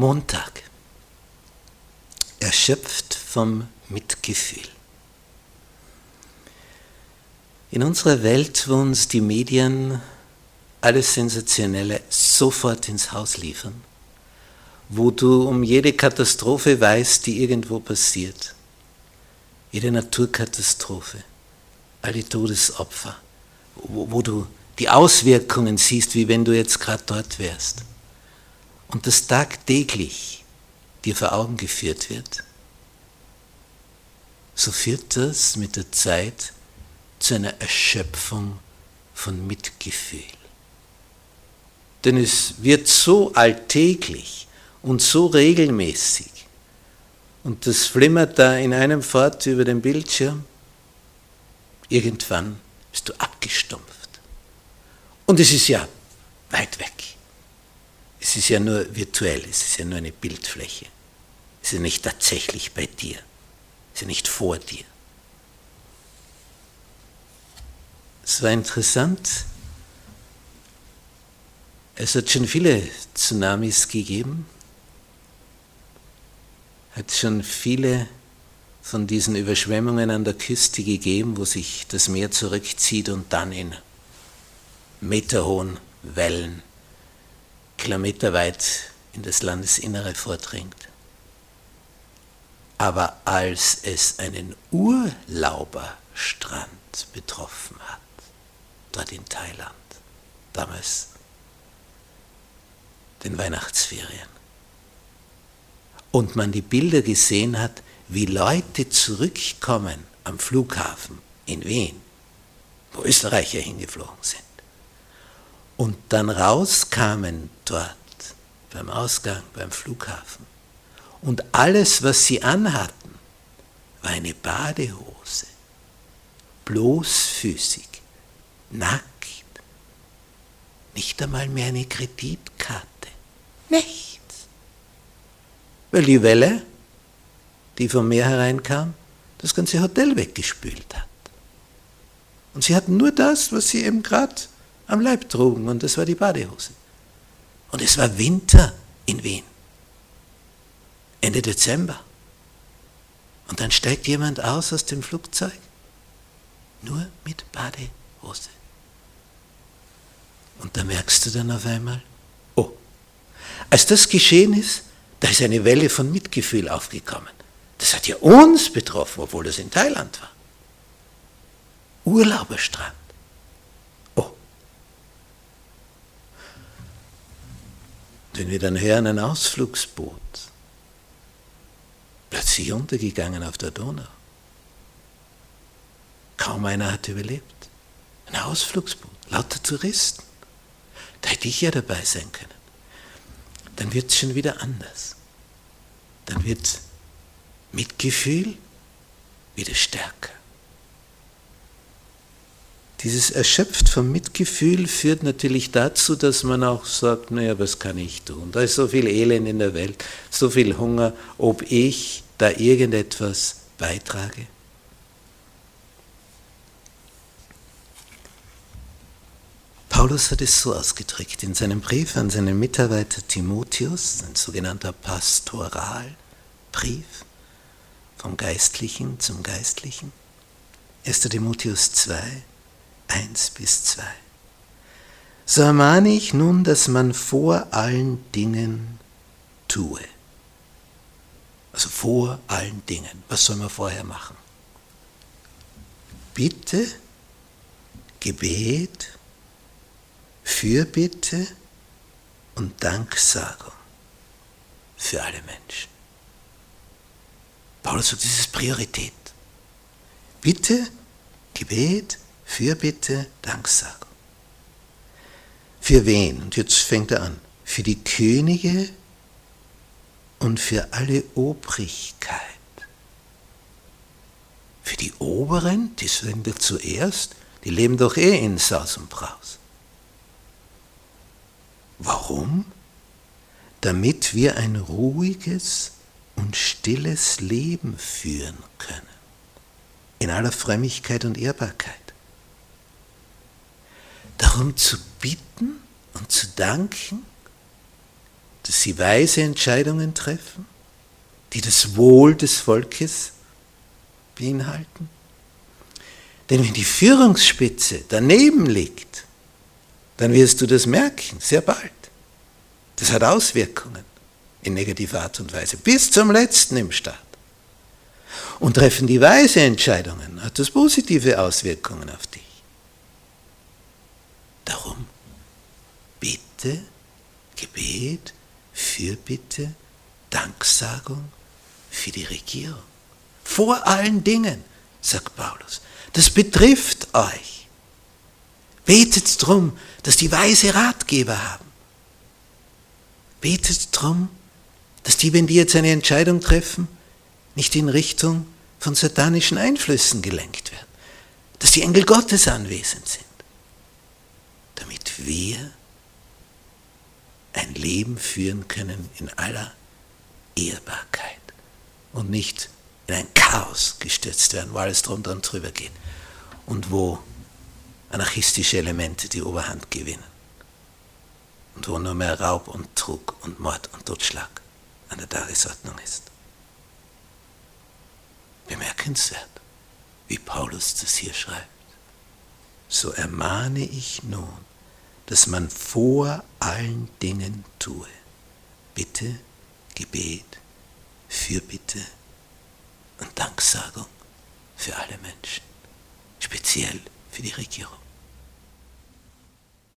Montag. Erschöpft vom Mitgefühl. In unserer Welt, wo uns die Medien alles Sensationelle sofort ins Haus liefern, wo du um jede Katastrophe weißt, die irgendwo passiert, jede Naturkatastrophe, alle Todesopfer, wo, wo du die Auswirkungen siehst, wie wenn du jetzt gerade dort wärst, und das tagtäglich dir vor Augen geführt wird, so führt das mit der Zeit zu einer Erschöpfung von Mitgefühl. Denn es wird so alltäglich und so regelmäßig und das flimmert da in einem fort über den Bildschirm, irgendwann bist du abgestumpft. Und es ist ja weit weg. Es ist ja nur virtuell, es ist ja nur eine Bildfläche. Es ist nicht tatsächlich bei dir, es ist nicht vor dir. Es war interessant, es hat schon viele Tsunamis gegeben, hat schon viele von diesen Überschwemmungen an der Küste gegeben, wo sich das Meer zurückzieht und dann in meterhohen Wellen kilometerweit in das Landesinnere vordringt. Aber als es einen Urlauberstrand betroffen hat, dort in Thailand, damals den Weihnachtsferien, und man die Bilder gesehen hat, wie Leute zurückkommen am Flughafen in Wien, wo Österreicher hingeflogen sind, und dann rauskamen dort beim Ausgang, beim Flughafen. Und alles, was sie anhatten, war eine Badehose, bloßfüßig, nackt, nicht einmal mehr eine Kreditkarte, nichts. Weil die Welle, die vom Meer hereinkam, das ganze Hotel weggespült hat. Und sie hatten nur das, was sie eben gerade am Leib trugen und das war die Badehose. Und es war Winter in Wien. Ende Dezember. Und dann steigt jemand aus aus dem Flugzeug, nur mit Badehose. Und da merkst du dann auf einmal, oh, als das geschehen ist, da ist eine Welle von Mitgefühl aufgekommen. Das hat ja uns betroffen, obwohl das in Thailand war. Urlauberstrand. Wenn wir dann hören, ein Ausflugsboot, plötzlich untergegangen auf der Donau. Kaum einer hat überlebt. Ein Ausflugsboot, lauter Touristen. Da hätte ich ja dabei sein können. Dann wird es schon wieder anders. Dann wird Mitgefühl wieder stärker. Dieses erschöpft vom Mitgefühl führt natürlich dazu, dass man auch sagt, naja, was kann ich tun? Da ist so viel Elend in der Welt, so viel Hunger, ob ich da irgendetwas beitrage. Paulus hat es so ausgedrückt in seinem Brief an seinen Mitarbeiter Timotheus, ein sogenannter Pastoralbrief vom Geistlichen zum Geistlichen. 1. Timotheus 2, 1 bis 2. So ermahne ich nun, dass man vor allen Dingen tue. Also vor allen Dingen. Was soll man vorher machen? Bitte, Gebet, Fürbitte und Danksagung für alle Menschen. Paulus sagt, das ist Priorität. Bitte, Gebet, Fürbitte, Danksagung. Für wen? Und jetzt fängt er an. Für die Könige und für alle Obrigkeit. Für die Oberen, die sind wir zuerst, die leben doch eh in Saus und Braus. Warum? Damit wir ein ruhiges und stilles Leben führen können. In aller Frömmigkeit und Ehrbarkeit darum zu bitten und zu danken, dass sie weise Entscheidungen treffen, die das Wohl des Volkes beinhalten. Denn wenn die Führungsspitze daneben liegt, dann wirst du das merken, sehr bald. Das hat Auswirkungen in negativer Art und Weise, bis zum letzten im Staat. Und treffen die weise Entscheidungen, hat das positive Auswirkungen auf dich. Darum Bitte, Gebet, Fürbitte, Danksagung für die Regierung. Vor allen Dingen, sagt Paulus. Das betrifft euch. Betet drum, dass die weise Ratgeber haben. Betet drum, dass die, wenn die jetzt eine Entscheidung treffen, nicht in Richtung von satanischen Einflüssen gelenkt werden. Dass die Engel Gottes anwesend sind. Damit wir ein Leben führen können in aller Ehrbarkeit und nicht in ein Chaos gestürzt werden, wo alles drunter und drüber geht und wo anarchistische Elemente die Oberhand gewinnen und wo nur mehr Raub und Trug und Mord und Totschlag an der Tagesordnung ist. Bemerkenswert, wie Paulus das hier schreibt. So ermahne ich nun, dass man vor allen Dingen tue. Bitte, Gebet, Fürbitte und Danksagung für alle Menschen, speziell für die Regierung.